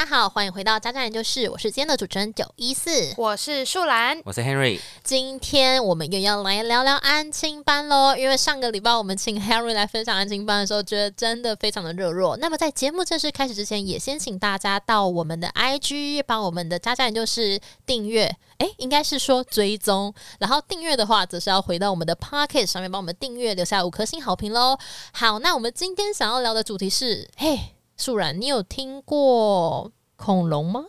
家好，欢迎回到家家研究室，我是今天的主持人九一四，我是树兰，我是 Henry。今天我们又要来聊聊安亲班喽，因为上个礼拜我们请 Henry 来分享安亲班的时候，觉得真的非常的热络。那么在节目正式开始之前，也先请大家到我们的 IG 帮我们的家家研究室订阅，诶，应该是说追踪，然后订阅的话，则是要回到我们的 Pocket 上面帮我们订阅，留下五颗星好评喽。好，那我们今天想要聊的主题是，嘿。素然，你有听过恐龙吗？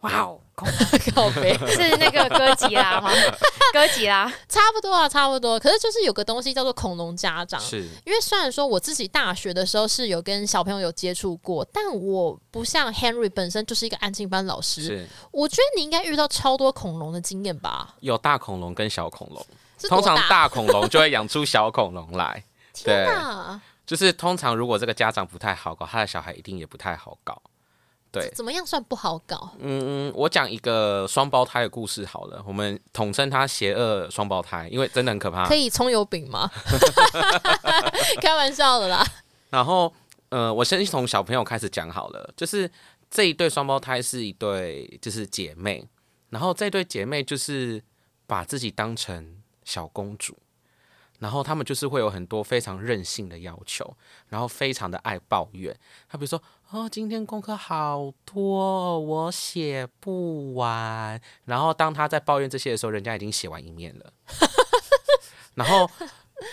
哇哦，恐龙 告别是那个哥吉拉吗？哥吉拉差不多啊，差不多。可是就是有个东西叫做恐龙家长，是因为虽然说我自己大学的时候是有跟小朋友有接触过，但我不像 Henry 本身就是一个安静班老师。我觉得你应该遇到超多恐龙的经验吧？有大恐龙跟小恐龙，通常大恐龙就会养出小恐龙来。天哪！就是通常如果这个家长不太好搞，他的小孩一定也不太好搞。对，怎么样算不好搞？嗯嗯，我讲一个双胞胎的故事好了，我们统称他邪恶双胞胎，因为真的很可怕。可以葱油饼吗？开玩笑的啦。然后，呃，我先从小朋友开始讲好了，就是这一对双胞胎是一对就是姐妹，然后这对姐妹就是把自己当成小公主。然后他们就是会有很多非常任性的要求，然后非常的爱抱怨。他比如说，哦，今天功课好多，我写不完。然后当他在抱怨这些的时候，人家已经写完一面了。然后，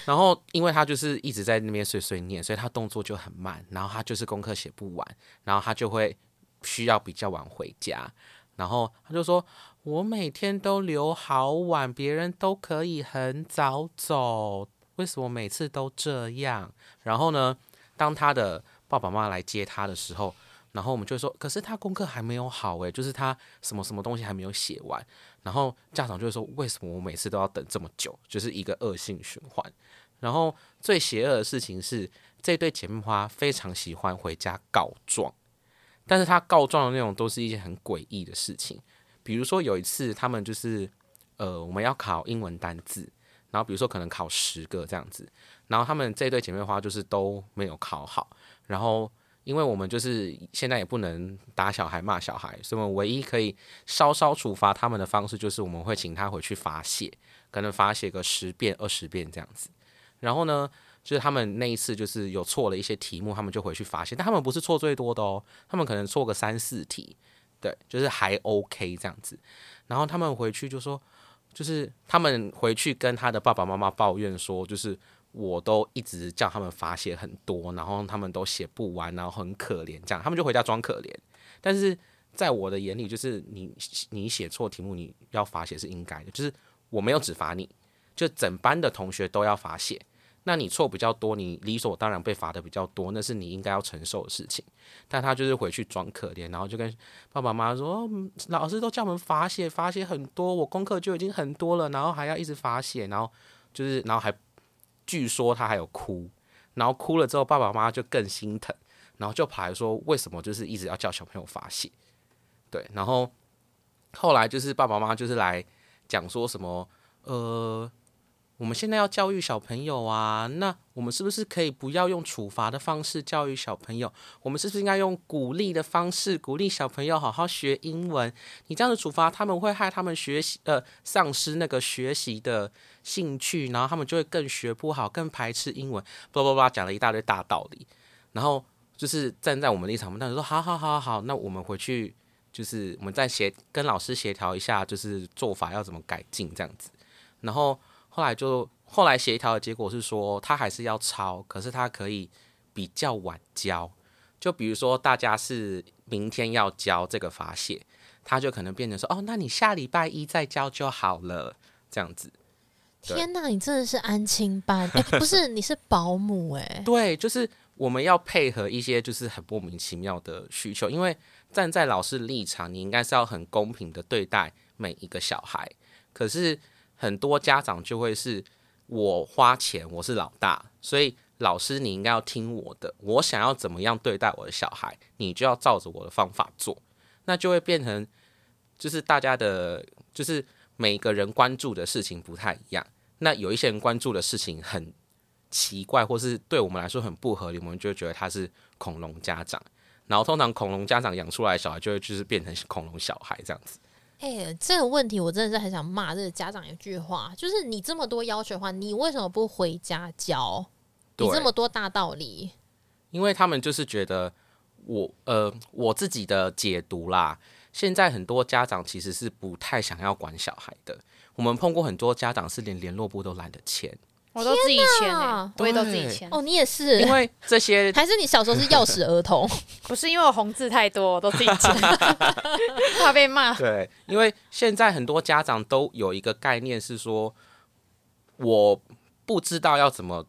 然后因为他就是一直在那边碎碎念，所以他动作就很慢。然后他就是功课写不完，然后他就会需要比较晚回家。然后他就说。我每天都留好晚，别人都可以很早走，为什么每次都这样？然后呢，当他的爸爸妈妈来接他的时候，然后我们就会说，可是他功课还没有好诶，就是他什么什么东西还没有写完。然后家长就会说，为什么我每次都要等这么久？就是一个恶性循环。然后最邪恶的事情是，这对姐妹花非常喜欢回家告状，但是他告状的内容都是一些很诡异的事情。比如说有一次，他们就是，呃，我们要考英文单字，然后比如说可能考十个这样子，然后他们这对姐妹花就是都没有考好，然后因为我们就是现在也不能打小孩骂小孩，所以我们唯一可以稍稍处罚他们的方式就是我们会请他回去罚写，可能罚写个十遍二十遍这样子，然后呢，就是他们那一次就是有错了一些题目，他们就回去罚写，但他们不是错最多的哦，他们可能错个三四题。对，就是还 OK 这样子，然后他们回去就说，就是他们回去跟他的爸爸妈妈抱怨说，就是我都一直叫他们罚写很多，然后他们都写不完，然后很可怜这样，他们就回家装可怜。但是在我的眼里，就是你你写错题目，你要罚写是应该的，就是我没有只罚你，就整班的同学都要罚写。那你错比较多，你理所当然被罚的比较多，那是你应该要承受的事情。但他就是回去装可怜，然后就跟爸爸妈妈说：“老师都叫我们罚写，罚写很多，我功课就已经很多了，然后还要一直罚写，然后就是，然后还据说他还有哭，然后哭了之后，爸爸妈妈就更心疼，然后就跑来说为什么就是一直要叫小朋友罚写？对，然后后来就是爸爸妈妈就是来讲说什么，呃。”我们现在要教育小朋友啊，那我们是不是可以不要用处罚的方式教育小朋友？我们是不是应该用鼓励的方式鼓励小朋友好好学英文？你这样的处罚，他们会害他们学习呃丧失那个学习的兴趣，然后他们就会更学不好，更排斥英文。叭叭叭讲了一大堆大道理，然后就是站在我们立场，我们说好好好好，那我们回去就是我们再协跟老师协调一下，就是做法要怎么改进这样子，然后。后来就后来协调的结果是说，他还是要抄，可是他可以比较晚交。就比如说大家是明天要交这个罚写，他就可能变成说，哦，那你下礼拜一再交就好了，这样子。天哪，你真的是安亲班？哎，不是，你是保姆哎。对，就是我们要配合一些就是很莫名其妙的需求，因为站在老师立场，你应该是要很公平的对待每一个小孩，可是。很多家长就会是，我花钱，我是老大，所以老师你应该要听我的，我想要怎么样对待我的小孩，你就要照着我的方法做，那就会变成，就是大家的，就是每个人关注的事情不太一样，那有一些人关注的事情很奇怪，或是对我们来说很不合理，我们就觉得他是恐龙家长，然后通常恐龙家长养出来小孩就会就是变成恐龙小孩这样子。哎、这个问题我真的是很想骂这个家长一句话，就是你这么多要求的话，你为什么不回家教？你这么多大道理，因为他们就是觉得我呃我自己的解读啦，现在很多家长其实是不太想要管小孩的。我们碰过很多家长是连联络部都懒得签，我都自己签我也都自己对签。哦，你也是因，为这些 还是你小时候是钥匙儿童？不是因为我红字太多，我都自己签，怕被骂。对，因为现在很多家长都有一个概念是说，我不知道要怎么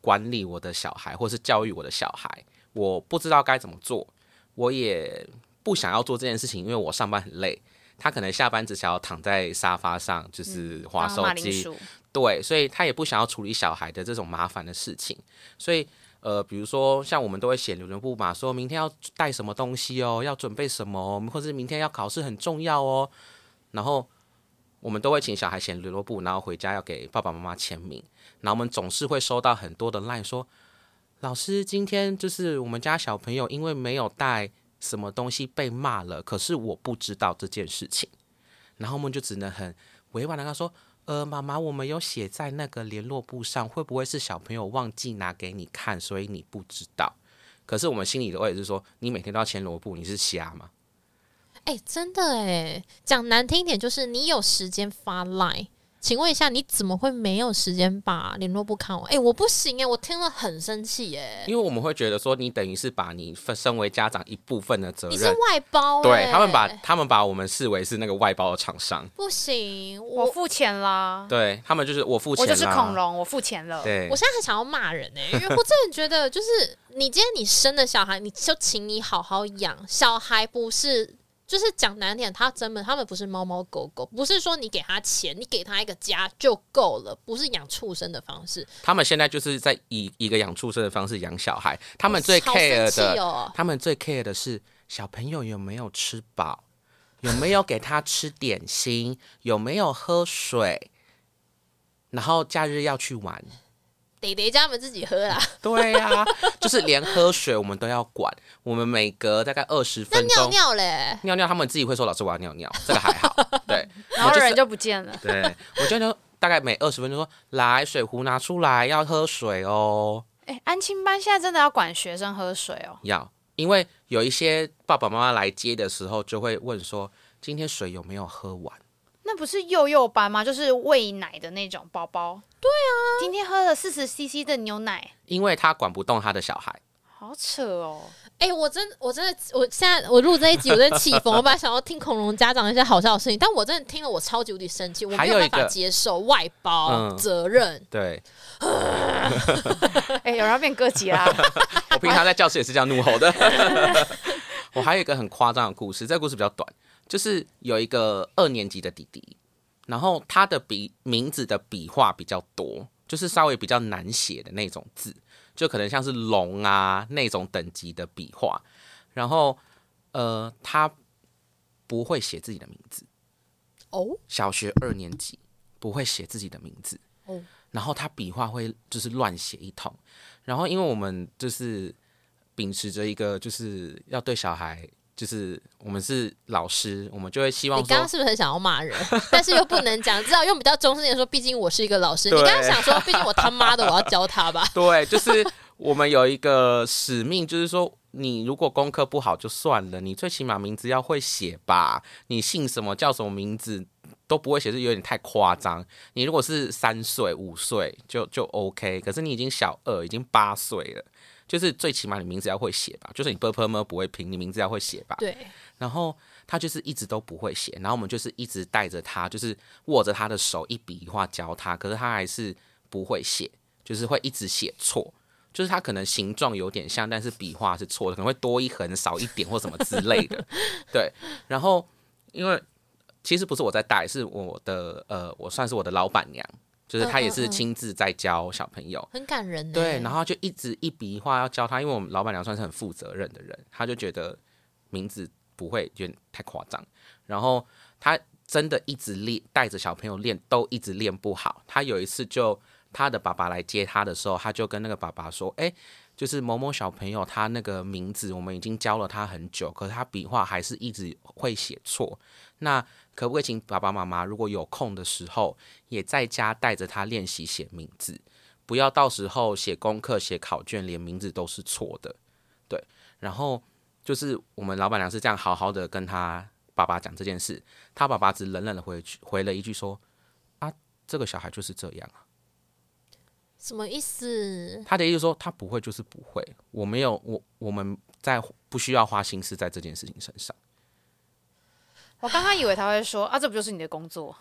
管理我的小孩，或是教育我的小孩，我不知道该怎么做，我也不想要做这件事情，因为我上班很累。他可能下班只想要躺在沙发上，就是划手机，对，所以他也不想要处理小孩的这种麻烦的事情，所以呃，比如说像我们都会写留言簿嘛，说明天要带什么东西哦，要准备什么哦，或者明天要考试很重要哦，然后我们都会请小孩写留言簿，然后回家要给爸爸妈妈签名，然后我们总是会收到很多的 line 说，老师今天就是我们家小朋友因为没有带什么东西被骂了，可是我不知道这件事情，然后我们就只能很委婉的跟他说。呃，妈妈，我们有写在那个联络簿上，会不会是小朋友忘记拿给你看，所以你不知道？可是我们心里的话也是说，你每天都要签萝卜，你是瞎吗？哎、真的哎，讲难听一点，就是你有时间发 line。请问一下，你怎么会没有时间把联络簿看完？哎、我不行哎，我听了很生气哎。因为我们会觉得说，你等于是把你分身为家长一部分的责任你是，外包、哎对他们把他们把我们视为是那个外包的厂商，不行，我我付钱啦，对他们就是我付钱，我就是恐龙，我付钱了。对我，现在很想要骂人哎、因为我真的觉得，就是你今天你生的小孩，你就请你好好养。小孩不是，就是讲难点，他真的他们不是猫猫狗狗，不是说你给他钱，你给他一个家就够了，不是养畜生的方式。他们现在就是在以一个养畜生的方式养小孩，他们最 care 的，哦。他们最 care 的是小朋友有没有吃饱，有没有给他吃点心，有没有喝水，然后假日要去玩。得得叫他们自己喝啦。对呀、就是连喝水我们都要管，我们每隔大概二十分钟尿尿嘞，尿尿，他们自己会说老师我要尿尿，这个还好。对，我就是然后人就不见了。对，我就就大概每二十分钟说来水壶拿出来，要喝水哦，哎，安亲班现在真的要管学生喝水哦。要，因为有一些爸爸妈妈来接的时候就会问说今天水有没有喝完。那不是幼幼班吗？就是喂奶的那种宝宝。对啊，今天喝了四十 CC 的牛奶，因为他管不动他的小孩，好扯哦。哎、我真我真的，我现在我录这一集，我真的气疯。我本来想要听恐龙家长一些好笑的事情，但我真的听了，我超级无敌生气，我没有办法接受外包、嗯责任。对 哎，有人要变哥吉拉，我平常在教室也是这样怒吼的。我还有一个很夸张的故事，这个故事比较短，就是有一个二年级的弟弟，然后他的笔名字的笔画比较多，就是稍微比较难写的那种字，就可能像是龙啊那种等级的笔画，然后呃，他不会写自己的名字，哦，小学二年级不会写自己的名字，哦然后他笔画会就是乱写一通，然后因为我们就是秉持着一个就是要对小孩，就是我们是老师，我们就会希望你刚刚，是不是很想要骂人，但是又不能讲，只好用比较中性的说，毕竟我是一个老师。你刚刚想说，毕竟我他妈的我要教他吧？对，就是我们有一个使命，就是说。你如果功课不好就算了，你最起码名字要会写吧。你姓什么叫什么名字都不会写，是有点太夸张。你如果是三岁、五岁就就 OK，可是你已经小二，已经八岁了，就是最起码你名字要会写吧。就是你 b p m 不会拼，你名字要会写吧。对，然后他就是一直都不会写，然后我们就是一直带着他，就是握着他的手一笔一画教他，可是他还是不会写，就是会一直写错。就是他可能形状有点像，但是笔画是错的，可能会多一横少一点或什么之类的。对，然后因为其实不是我在带，是我的呃，我算是我的老板娘，就是他也是亲自在教小朋友。很感人。对，然后就一直一笔一画要教他，因为我们老板娘算是很负责任的人，他就觉得名字不会有点太夸张，然后他真的一直练，带着小朋友练，都一直练不好。他有一次就他的爸爸来接他的时候，他就跟那个爸爸说：“哎、就是某某小朋友他那个名字我们已经教了他很久，可是他笔画还是一直会写错。那可不可以请爸爸妈妈如果有空的时候，也在家带着他练习写名字，不要到时候写功课、写考卷连名字都是错的。对，然后就是我们老板娘是这样好好的跟他爸爸讲这件事，他爸爸只冷冷的回去回了一句说：“啊，这个小孩就是这样啊。”什么意思？他的意思说他不会就是不会，我没有我我们在不需要花心思在这件事情身上。我刚刚以为他会说啊，这不就是你的工作？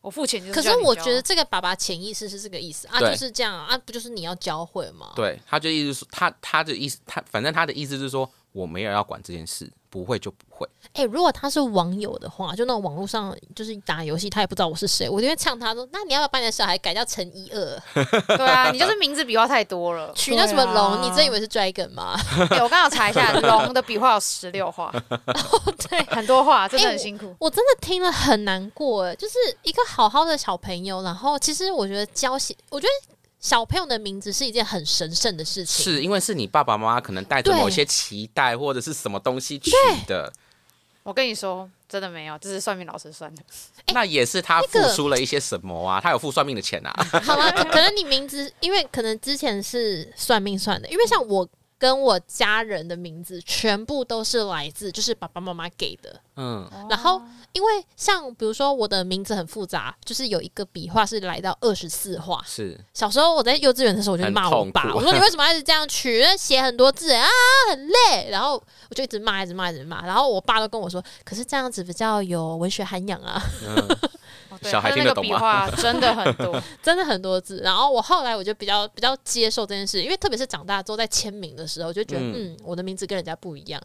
我付钱就是可是我觉得这个爸爸潜意识是这个意思啊，对就是这样啊，啊不就是你要教会吗？对，他就意思说他他的意思他反正他的意思是说我没有要管这件事，不会就不会。哎、如果他是网友的话，就那种网络上就是打游戏，他也不知道我是谁，我就会呛他说：“那你要不要把你的小孩改叫陈一二，对啊，你就是名字笔画太多了。取那什么龙？啊你真以为是 dragon 吗对我刚好查一下，龙的笔画有十六画，？” 对，很多画，真的哎很辛苦。我真的听了很难过，哎，就是一个好好的小朋友，然后其实我觉得教写，我觉得小朋友的名字是一件很神圣的事情，是因为是你爸爸妈妈可能带着某些期待或者是什么东西取的，我跟你说，真的没有，这是算命老师算的。那也是他付出了一些什么啊？他有付算命的钱啊？好了，可可能你名字，因为可能之前是算命算的，因为像我跟我家人的名字全部都是来自就是爸爸妈妈给的。嗯，然后，因为像比如说我的名字很复杂，就是有一个笔画是来到二十四画。是小时候我在幼稚园的时候，我就很骂我爸，我说你为什么要一直这样取，写很多字啊，很累。然后我就一直骂，一直骂，一直骂。然后我爸都跟我说，可是这样子比较有文学涵养啊。小孩那个笔听得懂吗画真的很多，真的很多字。然后我后来我就比较比较接受这件事，因为特别是长大之后在签名的时候，就觉得嗯嗯我的名字跟人家不一样。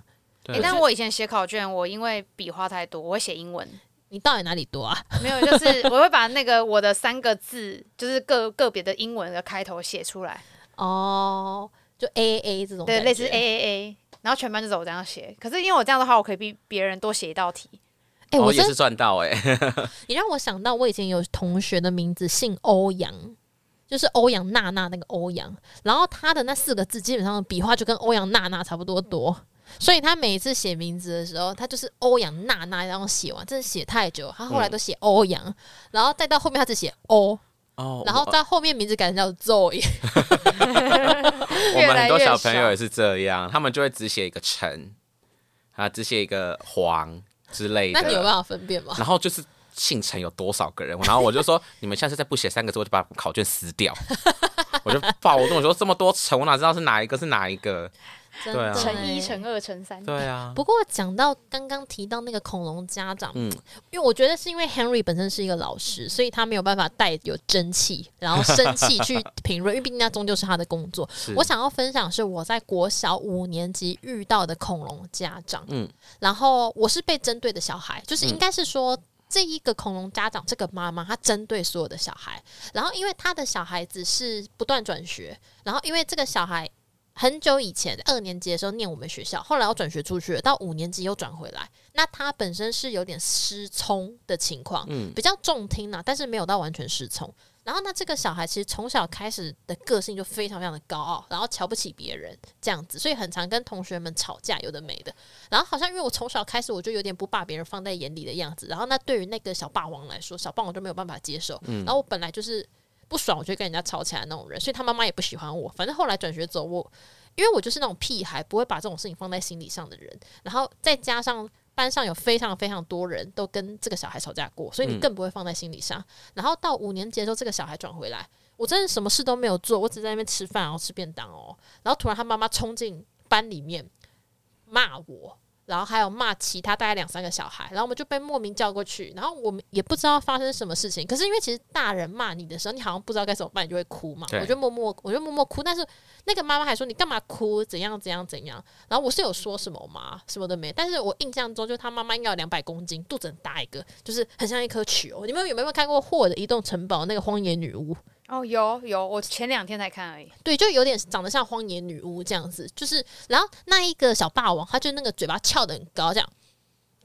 但我以前写考卷，我因为笔画太多，我会写英文，你到底哪里多啊？没有，就是 我会把那个我的三个字，就是个个别的英文的开头写出来，哦，就 A A A 这种对，类似觉 A A A，然后全班就走我这样写。可是因为我这样的话，我可以比别人多写一道题。哎、我也是赚到哎、你让我想到我以前有同学的名字姓欧阳。就是欧阳娜娜那个欧阳，然后他的那四个字基本上笔画就跟欧阳娜娜差不多多，所以他每一次写名字的时候，他就是欧阳娜娜，然后写完，真的写太久，他后来都写欧阳，然后再到后面他只写欧，哦，然后在后面名字改成叫 Zoe，我们很多越来越小朋友也是这样，他们就会只写一个陈，啊，只写一个黄之类的，那你有办法分辨吗？然后就是姓陈有多少个人，然后我就说 你们下次再不写三个字，我就把考卷撕掉。我就暴动，我说这么多陈，我哪知道是哪一个是哪一个？真对啊。的乘一、欸。乘二、乘三，对啊，不过讲到刚刚提到那个恐龙家长，嗯，因为我觉得是因为 Henry 本身是一个老师，所以他没有办法带有真气，然后生气去评论，因为毕竟那终究是他的工作。是。我想要分享是我在国小五年级遇到的恐龙家长，嗯。然后我是被针对的小孩，就是应该是说。这一个恐龙家长，这个妈妈，她针对所有的小孩，然后因为她的小孩子是不断转学，然后因为这个小孩很久以前二年级的时候念我们学校，后来要转学出去了，到五年级又转回来。那他本身是有点失聪的情况，嗯比较重听啦，但是没有到完全失聪。然后那这个小孩其实从小开始的个性就非常非常的高傲，然后瞧不起别人这样子，所以很常跟同学们吵架，有的没的。然后好像因为我从小开始我就有点不把别人放在眼里的样子，然后那对于那个小霸王来说，小霸王就没有办法接受。嗯然后我本来就是不爽，我就跟人家吵起来那种人，所以他妈妈也不喜欢我。反正后来转学走，我因为我就是那种屁孩，不会把这种事情放在心理上的人，然后再加上班上有非常非常多人都跟这个小孩吵架过，所以你嗯更不会放在心理上。然后到五年级的时候，这个小孩转回来，我真的什么事都没有做，我只在那边吃饭，然后吃便当哦。然后突然他妈妈冲进班里面骂我。然后还有骂其他大概两三个小孩，然后我们就被莫名叫过去，然后我们也不知道发生什么事情。可是因为其实大人骂你的时候，你好像不知道该怎么办，你就会哭嘛。我就默默，我就默默哭。但是那个妈妈还说你干嘛哭？怎样怎样怎样？然后我是有说什么吗？什么都没。但是我印象中，就他妈妈应该有两百公斤，肚子很大一个，就是很像一颗球。你们有没有看过《霍尔的移动城堡》那个荒野女巫？哦，有有，我前两天才看而已。对，就有点长得像荒野女巫这样子，就是，然后那一个小霸王，他就那个嘴巴翘得很高，这样，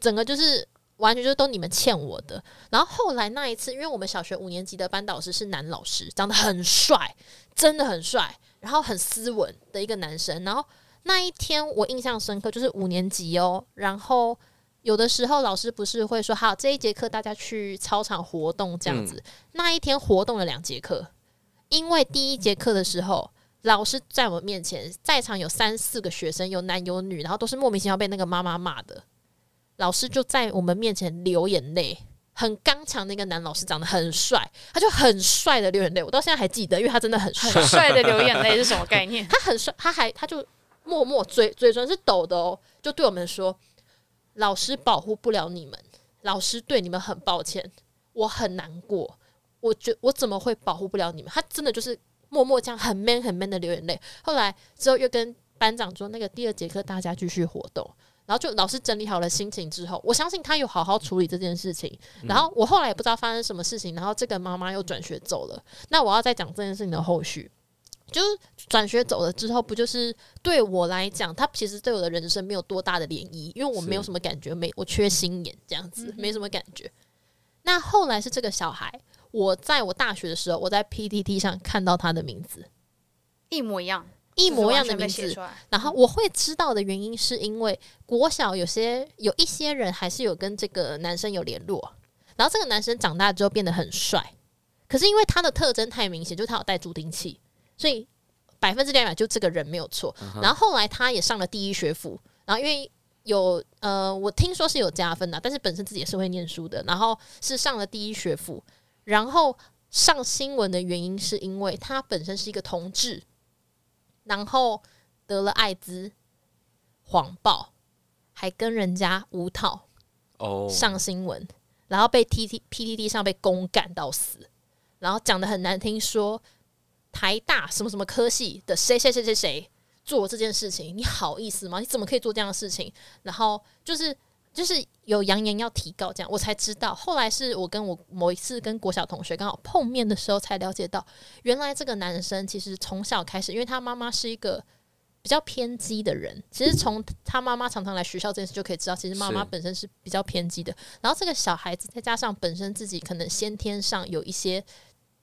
整个就是完全就都你们欠我的。然后后来那一次，因为我们小学五年级的班导师是男老师，长得很帅，真的很帅。然后很斯文的一个男生。然后那一天我印象深刻，就是五年级哦。然后有的时候老师不是会说，好，这一节课大家去操场活动这样子。那一天活动了两节课，因为第一节课的时候。老师在我面前，在场有三四个学生，有男有女，然后都是莫名其妙被那个妈妈骂的。老师就在我们面前流眼泪，很刚强的一个男老师，长得很帅，他就很帅的流眼泪。我到现在还记得，因为他真的很帅。很帅的流眼泪是什么概念？他很帅，他还他就默默嘴嘴唇是抖的哦，就对我们说：“老师保护不了你们，老师对你们很抱歉，我很难过。我觉我怎么会保护不了你们？他真的就是。”默默这样很 man 很 man 的流眼泪，后来之后又跟班长说，那个第二节课大家继续活动，然后就老师整理好了心情之后，我相信他有好好处理这件事情。然后我后来也不知道发生什么事情，然后这个妈妈又转学走了。那我要再讲这件事情的后续，就是转学走了之后，不就是对我来讲，他其实对我的人生没有多大的涟漪，因为我没有什么感觉，没我缺心眼这样子，没什么感觉。那后来是这个小孩。我在我大学的时候，我在 PTT 上看到他的名字，一模一样，一模一样的名字。然后我会知道的原因，是因为国小有些有一些人还是有跟这个男生有联络。然后这个男生长大之后变得很帅，可是因为他的特征太明显，就是他有带助听器，所以百分之两百就这个人没有错。然后后来他也上了第一学府，然后因为有呃，我听说是有加分的，但是本身自己也是会念书的，然后是上了第一学府。然后上新闻的原因是因为他本身是一个同志，然后得了艾滋，谎报，还跟人家无套哦上新闻，然后被 T T P T T 上被公干到死，然后讲的很难听，说台大什么什么科系的谁谁谁谁谁做这件事情，你好意思吗？你怎么可以做这样的事情？然后就是。就是有扬言要提高，这样我才知道。后来是我跟我某一次跟国小同学刚好碰面的时候，才了解到，原来这个男生其实从小开始，因为他妈妈是一个比较偏激的人。其实从他妈妈常常来学校这件事就可以知道，其实妈妈本身是比较偏激的。然后这个小孩子再加上本身自己可能先天上有一些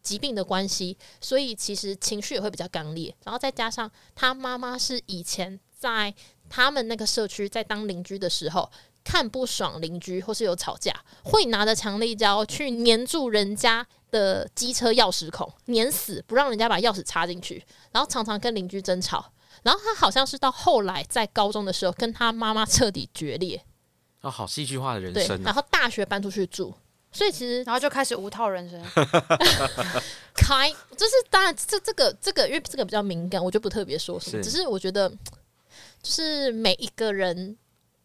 疾病的关系，所以其实情绪也会比较刚烈。然后再加上他妈妈是以前在他们那个社区在当邻居的时候。看不爽邻居或是有吵架，会拿着强力胶去粘住人家的机车钥匙孔，粘死不让人家把钥匙插进去，然后常常跟邻居争吵。然后他好像是到后来在高中的时候跟他妈妈彻底决裂。哦，好戏剧化的人生。然后大学搬出去住，所以其实然后就开始无套人生。开就是当然这这个这个因为这个比较敏感，我就不特别说什么。只是我觉得就是每一个人。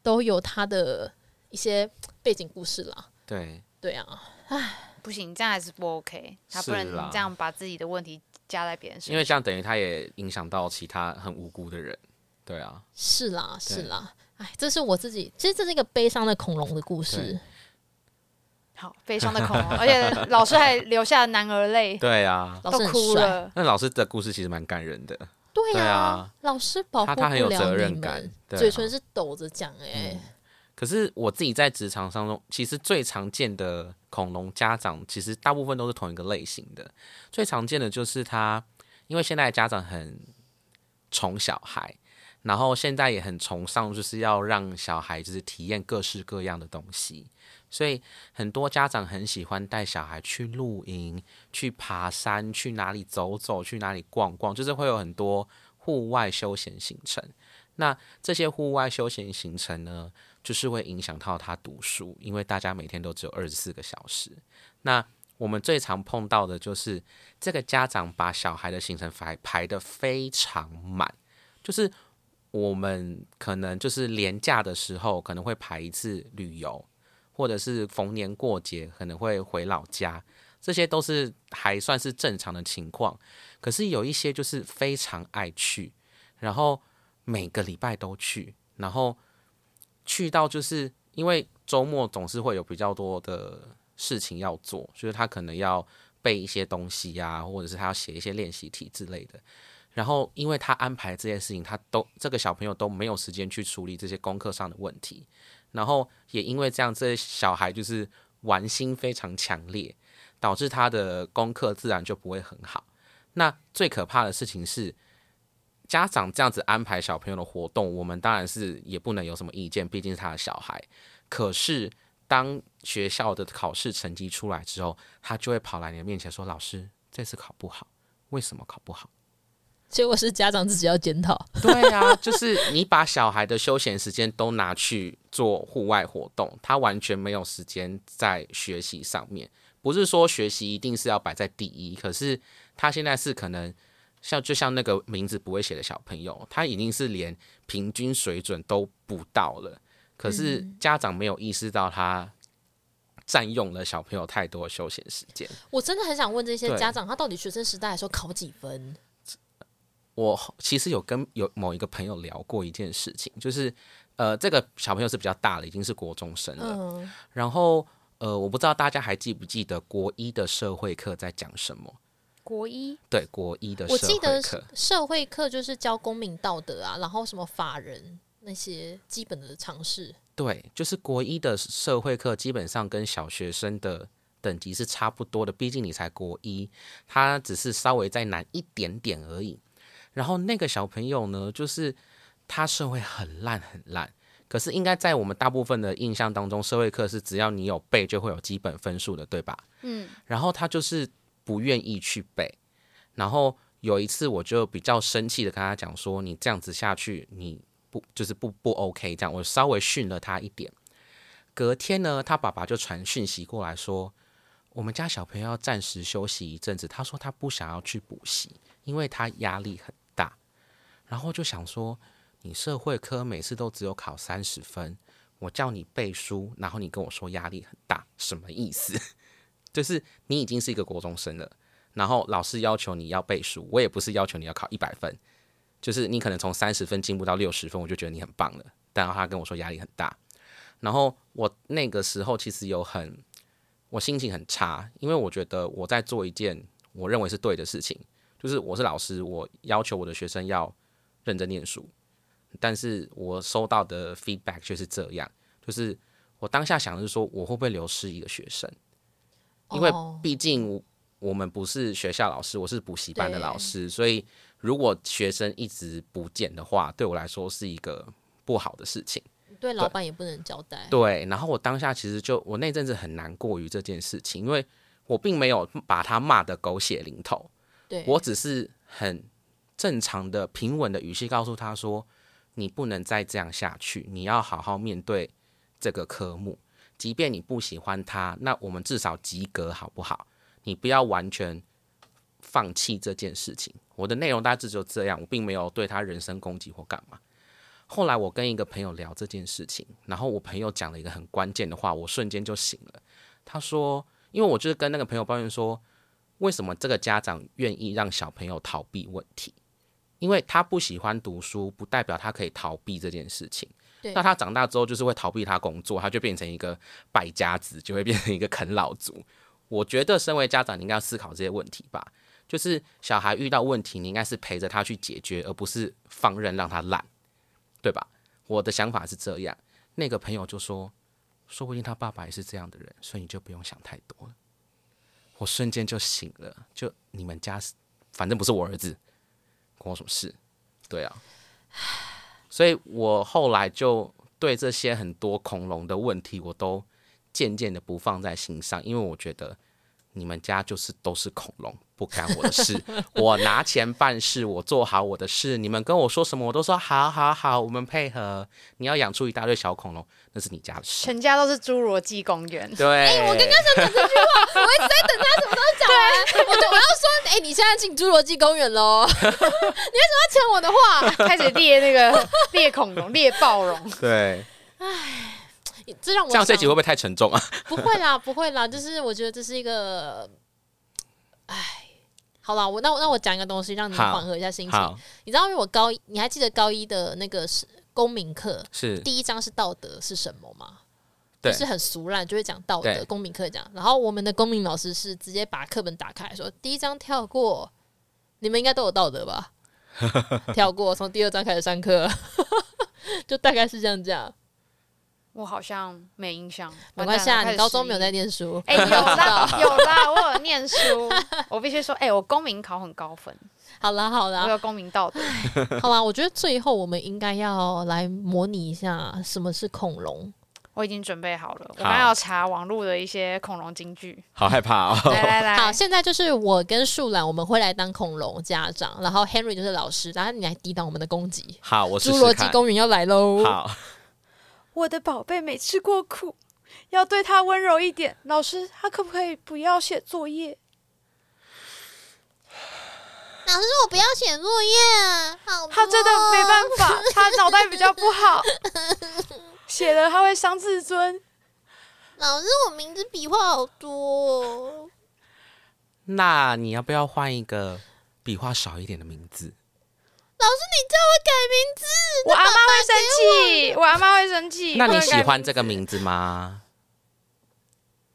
都有他的一些背景故事啦。对对啊，唉，不行，这样还是不 OK。他不能这样把自己的问题加在别人身上，因为这样等于他也影响到其他很无辜的人。对啊，是啦是啦，哎，这是我自己，其实这是一个悲伤的恐龙的故事。好，悲伤的恐龙，而且老师还流下男儿泪。对啊，老师哭了。那老师的故事其实蛮感人的。对呀，老师保护不了你们，嘴唇是抖着讲哎。可是我自己在职场上中，其实最常见的恐龙家长，其实大部分都是同一个类型的。最常见的就是他，因为现在家长很宠小孩，然后现在也很崇尚，就是要让小孩就是体验各式各样的东西。所以很多家长很喜欢带小孩去露营、去爬山、去哪里走走、去哪里逛逛，就是会有很多户外休闲行程。那这些户外休闲行程呢，就是会影响到他读书，因为大家每天都只有二十四个小时。那我们最常碰到的就是这个家长把小孩的行程排排的非常满，就是我们可能就是年假的时候可能会排一次旅游。或者是逢年过节可能会回老家，这些都是还算是正常的情况。可是有一些就是非常爱去，然后每个礼拜都去，然后去到就是因为周末总是会有比较多的事情要做，就是他可能要背一些东西呀，或者是他要写一些练习题之类的。然后因为他安排这些事情，他都这个小朋友都没有时间去处理这些功课上的问题。然后也因为这样，这些小孩就是玩心非常强烈，导致他的功课自然就不会很好。那最可怕的事情是，家长这样子安排小朋友的活动，我们当然是也不能有什么意见，毕竟是他的小孩。可是当学校的考试成绩出来之后，他就会跑来你的面前说：“老师，这次考不好，为什么考不好？”结果是家长自己要检讨。对啊，就是你把小孩的休闲时间都拿去做户外活动，他完全没有时间在学习上面。不是说学习一定是要摆在第一，可是他现在是可能像就像那个名字不会写的小朋友，他已经是连平均水准都不到了。可是家长没有意识到他占用了小朋友太多休闲时间。我真的很想问这些家长，他到底学生时代的时候考几分？我其实有跟有某一个朋友聊过一件事情，就是呃，这个小朋友是比较大了，已经是国中生了。嗯，然后呃，我不知道大家还记不记得国一的社会课在讲什么？国一对，国一的社我记得社会课就是教公民道德啊，然后什么法人那些基本的常识。对，就是国一的社会课，基本上跟小学生的等级是差不多的，毕竟你才国一，他只是稍微再难一点点而已。然后那个小朋友呢，就是他社会很烂很烂，可是应该在我们大部分的印象当中，社会课是只要你有背就会有基本分数的，对吧？嗯，然后他就是不愿意去背，然后有一次我就比较生气的跟他讲说，你这样子下去，你不就是不不 OK 这样，我稍微训了他一点。隔天呢，他爸爸就传讯息过来说，我们家小朋友要暂时休息一阵子，他说他不想要去补习，因为他压力很大。然后就想说，你社会科每次都只有考三十分，我叫你背书，然后你跟我说压力很大，什么意思？就是你已经是一个国中生了，然后老师要求你要背书，我也不是要求你要考一百分，就是你可能从三十分进步到六十分，我就觉得你很棒了。但他跟我说压力很大，然后我那个时候其实有很，我心情很差，因为我觉得我在做一件我认为是对的事情，就是我是老师，我要求我的学生要认真念书，但是我收到的 feedback 却是这样，就是我当下想的是说，我会不会流失一个学生？因为哦毕竟我我们不是学校老师，我是补习班的老师，所以如果学生一直不见的话，对我来说是一个不好的事情。对老板也不能交代。对，然后我当下其实就我那阵子很难过于这件事情，因为我并没有把他骂的狗血淋头，对，我只是很正常的、平稳的语气告诉他说：“你不能再这样下去，你要好好面对这个科目。即便你不喜欢它，那我们至少及格好不好？你不要完全放弃这件事情。”我的内容大致就这样，我并没有对他人身攻击或干嘛。后来我跟一个朋友聊这件事情，然后我朋友讲了一个很关键的话，我瞬间就醒了。他说：“因为我就是跟那个朋友抱怨说，为什么这个家长愿意让小朋友逃避问题？因为他不喜欢读书，不代表他可以逃避这件事情。对那他长大之后就是会逃避他工作，他就变成一个败家子，就会变成一个啃老族。我觉得身为家长，你应该要思考这些问题吧。就是小孩遇到问题，你应该是陪着他去解决，而不是放任让他烂，对吧？我的想法是这样。那个朋友就说，说不定他爸爸也是这样的人，所以你就不用想太多了。我瞬间就醒了，就你们家是，反正不是我儿子，关我什么事？对啊，所以我后来就对这些很多恐龙的问题，我都渐渐的不放在心上，因为我觉得你们家就是都是恐龙，不干我的事。我拿钱办事，我做好我的事，你们跟我说什么，我都说好好好，我们配合。你要养出一大堆小恐龙，那是你家的事。全家都是侏罗纪公园。对，我刚刚想讲这句话我就我我要说，哎、你现在进侏罗纪公园喽？你为什么要抢我的话？开始猎那个猎恐龙、猎暴龙，对，这让我这样这集会不会太沉重啊？不会啦，不会啦，就是我觉得这是一个，哎，好啦，我那我那我讲一个东西，让你缓和一下心情。你知道，因为我高一，你还记得高一的那个是公民课，是第一章是道德是什么吗？就是很俗烂，就会讲道德。公民课讲，然后我们的公民老师是直接把课本打开说，第一章跳过，你们应该都有道德吧？跳过，从第二章开始上课，就大概是这样讲。我好像没印象，没关系啊，你高中没有在在。念书。哎、有啦有啦，我有念书。我必须说，哎、我公民考很高分，好啦好我有公民道德。好啦，我觉得最后我们应该要来模拟一下什么是恐龙。我已经准备好了，我好刚要查网络的一些恐龙金句。好害怕哦。来来来，好，现在就是我跟树懒，我们会来当恐龙家长，然后 Henry 就是老师，然后你来抵挡我们的攻击。好，我试侏罗。纪公园要来喽！好，我的宝贝没吃过苦，要对他温柔一点。老师，他可不可以不要写作业？老师，我不要写作业，好他真的没办法，他脑袋比较不好，写了他会伤自尊。老师，我名字笔画好多、哦。那你要不要换一个笔画少一点的名字？老师，你叫我改名字，我阿妈会生气，我阿妈会生气。那你喜欢这个名字吗？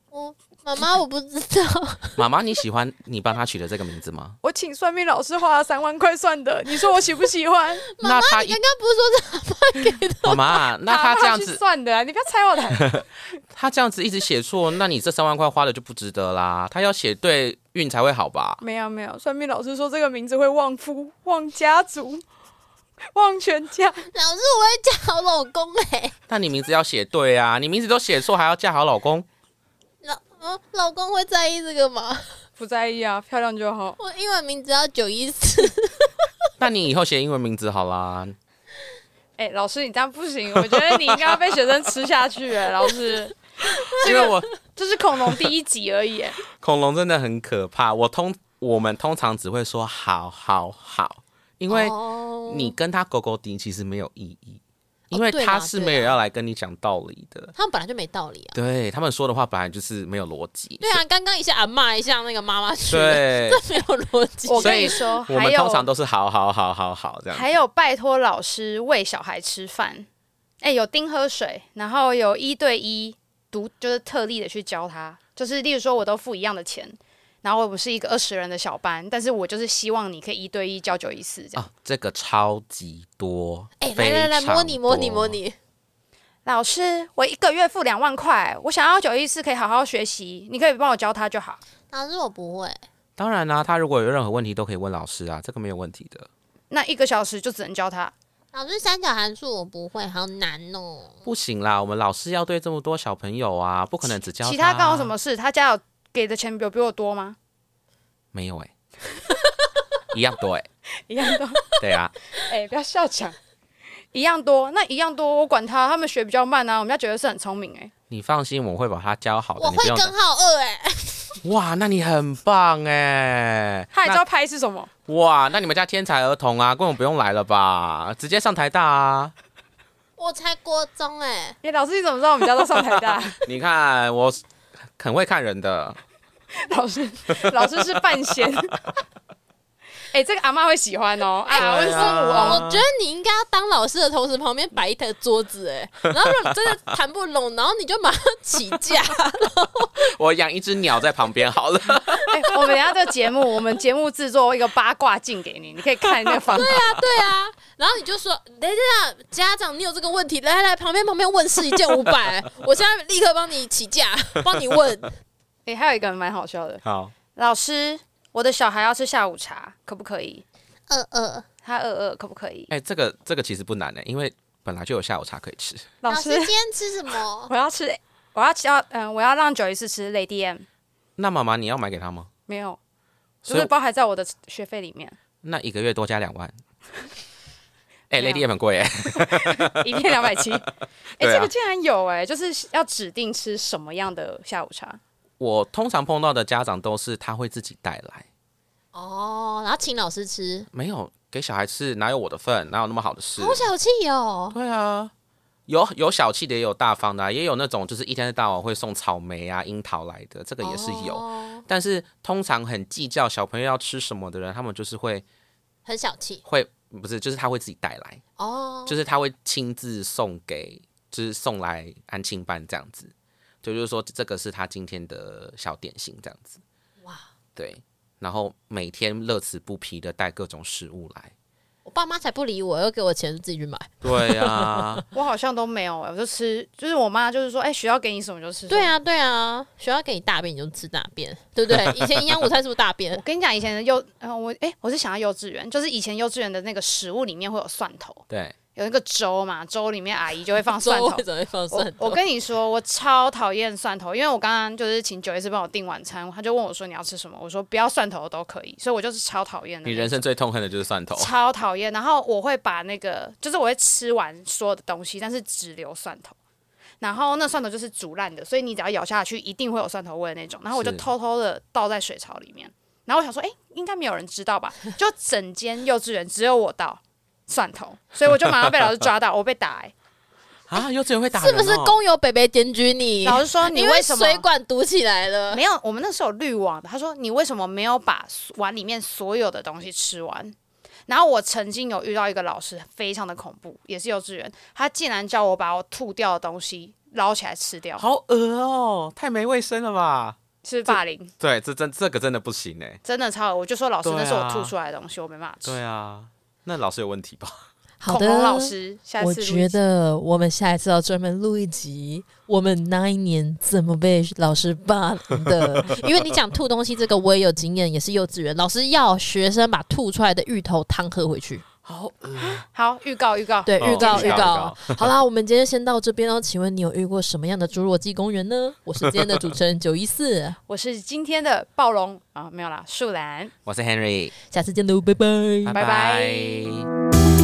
我妈妈我不知道。妈妈，你喜欢你帮他取的这个名字吗？我请算命老师花了三万块算的，你说我喜不喜欢？那他一你刚刚不是说是阿妈给的？妈妈，那他这样子，算的啊，你不要猜我的。他这样子一直写错，那你这三万块花的就不值得啦。他要写对运才会好吧？没有没有，算命老师说这个名字会旺夫、旺家族、旺全家。老师，我会嫁好老公哎、那你名字要写对啊，你名字都写错，还要嫁好老公？老嗯，老公会在意这个吗？不在意啊，漂亮就好。我英文名字要九一四。那你以后写英文名字好啦。哎、老师你这样不行，我觉得你应该要被学生吃下去。哎，老师，因为我这是恐龙第一集而已。哎 恐龙真的很可怕，我通我们通常只会说好好好，因为哦你跟他狗狗敌其实没有意义，因为他是没有要来跟你讲道理的。他们本来就没道理啊。对他们说的话本来就是没有逻辑。对啊，刚刚一下阿骂一下那个妈妈去，对，这没有逻辑。我所以跟你说，我还有们通常都是好好好好好这样。还有拜托老师喂小孩吃饭。哎、有丁喝水，然后有一对一独，就是特例的去教他。就是例如说，我都付一样的钱，然后我不是一个二十人的小班，但是我就是希望你可以一对一教九一四这样。哦，这个超级多。哎、来来来，模拟模拟模。拟。老师，我一个月付两万块，我想要九一四可以好好学习，你可以帮我教他就好。老师，我不会。当然啦、他如果有任何问题都可以问老师啊，这个没有问题的。那一个小时就只能教他。老师，三角函数我不会，好难哦。不行啦，我们老师要对这么多小朋友啊，不可能只教其他干我什么事？他家有给的钱有比我多吗？没有哎、一样多哎、一样多。对啊，哎、不要笑场。一样多，那一样多，我管他，他们学比较慢啊。我们家觉得是很聪明哎、你放心，我会把他教好的，我会根。号二哎、哇，那你很棒哎、他也知道拍是什么。那哇，那你们家天才儿童啊，根本不用来了吧，直接上台大啊！我才国中哎、哎、老师你怎么知道我们家都上台大？你看我很会看人的，老师，老师是半仙。哎、这个阿妈会喜欢哦。啊，对啊问生物哦。我觉得你应该要当老师的同时，旁边摆一台桌子哎、然后如果真的谈不拢，然后你就马上起价。我养一只鸟在旁边好了。哎、我们等一下这个节目，我们节目制作一个八卦镜给你，你可以看那个方法。对啊，然后你就说，等一下，家长，你有这个问题，来来，旁边旁边问是一件五百，我现在立刻帮你起价，帮你问。哎、还有一个蛮好笑的，好，老师，我的小孩要吃下午茶，可不可以？二二，他饿饿，可不可以？哎、这个这个其实不难的、因为本来就有下午茶可以吃。老 老师今天吃什么？我要吃，我要吃，要嗯，我要让九一四吃 Lady M，那妈妈你要买给他吗？没有，就所以是包含在我的学费里面，那一个月多加两万。哎、没 l a d y M 很贵哎。一片两百七。哎，这个竟然有哎，就是要指定吃什么样的下午茶。我通常碰到的家长都是他会自己带来，哦，然后请老师吃，没有给小孩吃，哪有我的份？哪有那么好的事？好小气哦。对啊，有有小气的，也有大方的啊、也有那种就是一天到晚会送草莓啊、樱桃来的，这个也是有。哦但是通常很计较小朋友要吃什么的人，他们就是会很小气会不是，就是他会自己带来，哦。就是他会亲自送给，就是送来安庆班这样子。就就是说，这个是他今天的小点心这样子。哇，对，然后每天乐此不疲的带各种食物来。我爸妈才不理我，要给我钱自己去买。对啊，我好像都没有哎、我就吃，就是我妈就是说，哎、学校给你什么就吃。对啊，对啊，学校给你大便你就吃大便，对不对？以前营养午餐是不是大便我？跟你讲，以前的幼，呃，我哎、我是想要幼稚园，就是以前幼稚园的那个食物里面会有蒜头，对，有那个粥嘛，粥里面阿姨就会放 蒜头粥为。什么会放我蒜头？我跟你说，我超讨厌蒜头，因为我刚刚就是请九 S 帮我订晚餐，他就问我说你要吃什么，我说不要蒜头都可以，所以我就是超讨厌的。你人生最痛恨的就是蒜头。超讨厌，然后我会把那个，就是我会吃完所有的东西，但是只留蒜头。然后那蒜头就是煮烂的，所以你只要咬下去，一定会有蒜头味的那种。然后我就偷偷的倒在水槽里面，然后我想说，哎、应该没有人知道吧？就整间幼稚园只有我倒蒜头，所以我就马上被老师抓到，我被打、欸。啊，幼稚园会打是？不是工友北北检举你？老师说你为为什么水管堵起来了？没有？我们那时候有滤网的。他说你为什么没有把碗里面所有的东西吃完？然后我曾经有遇到一个老师，非常的恐怖，也是幼稚园，他竟然叫我把我吐掉的东西捞起来吃掉，好恶哦，太没卫生了吧？是霸凌，对，这真这个真的不行哎。真的超恶。我就说老师，那是我吐出来的东西，我没办法吃。对啊，那老师有问题吧？好的，老师，下次我觉得我们下一次要专门录一集，我们那一年怎么被老师霸凌的？因为你讲吐东西这个，我也有经验，也是幼稚园老师要学生把吐出来的芋头汤喝回去。好恶，好预告预告，对，哦预告预预告告。好啦，我们今天先到这边哦。请问你有遇过什么样的侏罗纪公园呢？我是今天的主持人 九一四，我是今天的暴龙啊，没有啦，树懒。我是 Henry，下次见喽，拜拜。拜拜拜